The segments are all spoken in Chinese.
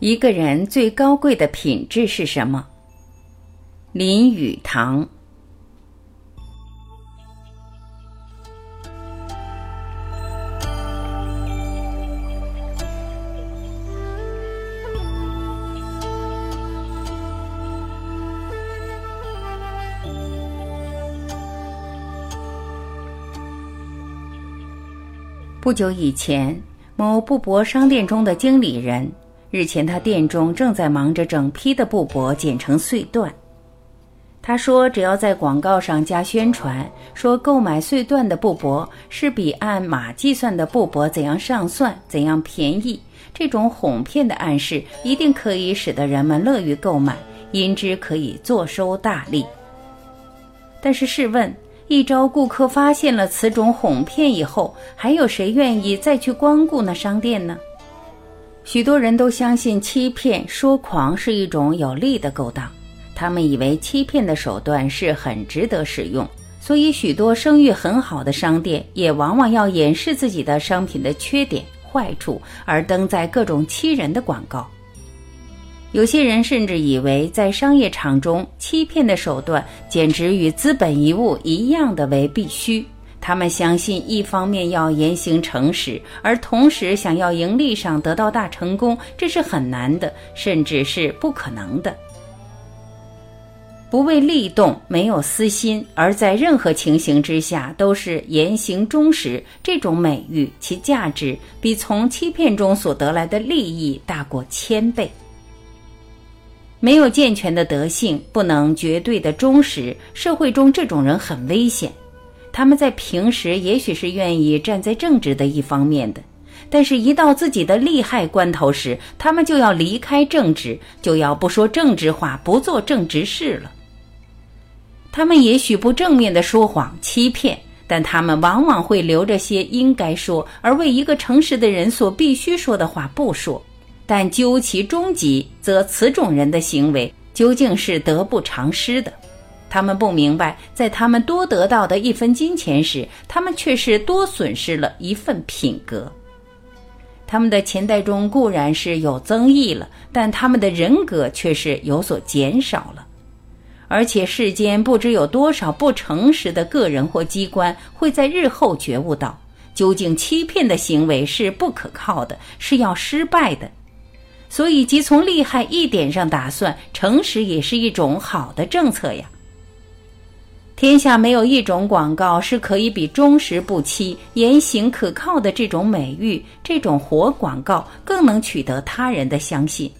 一个人最高贵的品质是什么？林语堂。不久以前，某布帛商店中的经理人。日前，他店中正在忙着整批的布帛剪成碎段。他说：“只要在广告上加宣传，说购买碎段的布帛是比按码计算的布帛怎样上算、怎样便宜，这种哄骗的暗示一定可以使得人们乐于购买，因之可以坐收大利。但是试问，一朝顾客发现了此种哄骗以后，还有谁愿意再去光顾那商店呢？”许多人都相信欺骗、说谎是一种有利的勾当，他们以为欺骗的手段是很值得使用，所以许多声誉很好的商店也往往要掩饰自己的商品的缺点、坏处，而登在各种欺人的广告。有些人甚至以为，在商业场中，欺骗的手段简直与资本遗物一样的为必须。他们相信，一方面要言行诚实，而同时想要盈利上得到大成功，这是很难的，甚至是不可能的。不为利动，没有私心，而在任何情形之下都是言行忠实，这种美誉，其价值比从欺骗中所得来的利益大过千倍。没有健全的德性，不能绝对的忠实，社会中这种人很危险。他们在平时也许是愿意站在正直的一方面的，但是，一到自己的利害关头时，他们就要离开正直，就要不说正直话，不做正直事了。他们也许不正面的说谎欺骗，但他们往往会留着些应该说，而为一个诚实的人所必须说的话不说。但究其终极，则此种人的行为究竟是得不偿失的。他们不明白，在他们多得到的一分金钱时，他们却是多损失了一份品格。他们的钱袋中固然是有增益了，但他们的人格却是有所减少了。而且世间不知有多少不诚实的个人或机关，会在日后觉悟到，究竟欺骗的行为是不可靠的，是要失败的。所以，即从利害一点上打算，诚实也是一种好的政策呀。天下没有一种广告是可以比忠实不欺、言行可靠的这种美誉、这种活广告更能取得他人的相信。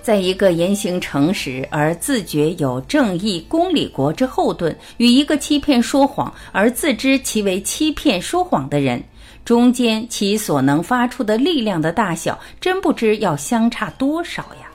在一个言行诚实而自觉有正义公理国之后盾，与一个欺骗说谎而自知其为欺骗说谎的人中间，其所能发出的力量的大小，真不知要相差多少呀！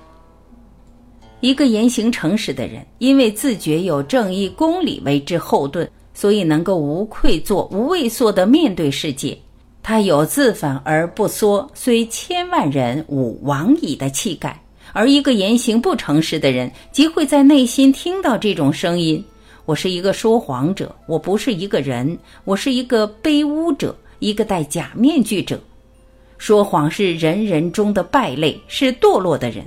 一个言行诚实的人，因为自觉有正义公理为之后盾，所以能够无愧作、无畏缩的面对世界。他有自反而不缩，虽千万人吾往矣的气概。而一个言行不诚实的人，即会在内心听到这种声音：我是一个说谎者，我不是一个人，我是一个卑污者，一个戴假面具者。说谎是人人中的败类，是堕落的人。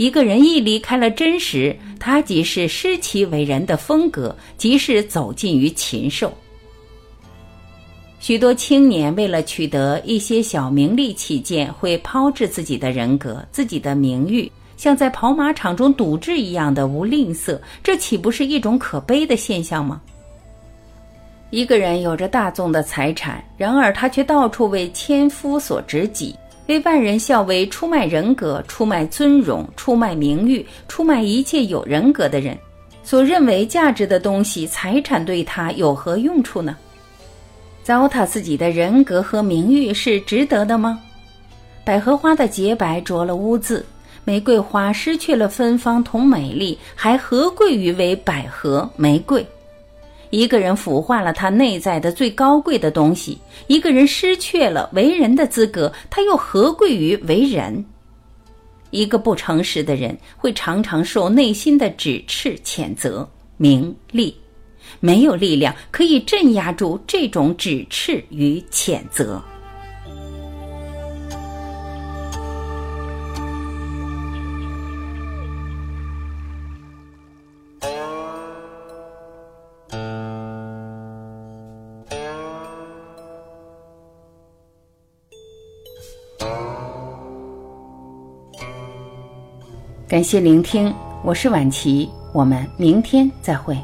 一个人一离开了真实，他即是失其为人的风格，即是走进于禽兽。许多青年为了取得一些小名利起见，会抛掷自己的人格、自己的名誉，像在跑马场中赌掷一样的无吝啬，这岂不是一种可悲的现象吗？一个人有着大众的财产，然而他却到处为千夫所指己。为万人笑，为出卖人格、出卖尊荣、出卖名誉、出卖一切有人格的人所认为价值的东西，财产对他有何用处呢？糟蹋自己的人格和名誉是值得的吗？百合花的洁白着了污渍，玫瑰花失去了芬芳同美丽，还何贵于为百合、玫瑰？一个人腐化了他内在的最高贵的东西，一个人失去了为人的资格，他又何贵于为人？一个不诚实的人会常常受内心的指斥、谴责、名利，没有力量可以镇压住这种指斥与谴责。感谢聆听，我是晚琪，我们明天再会。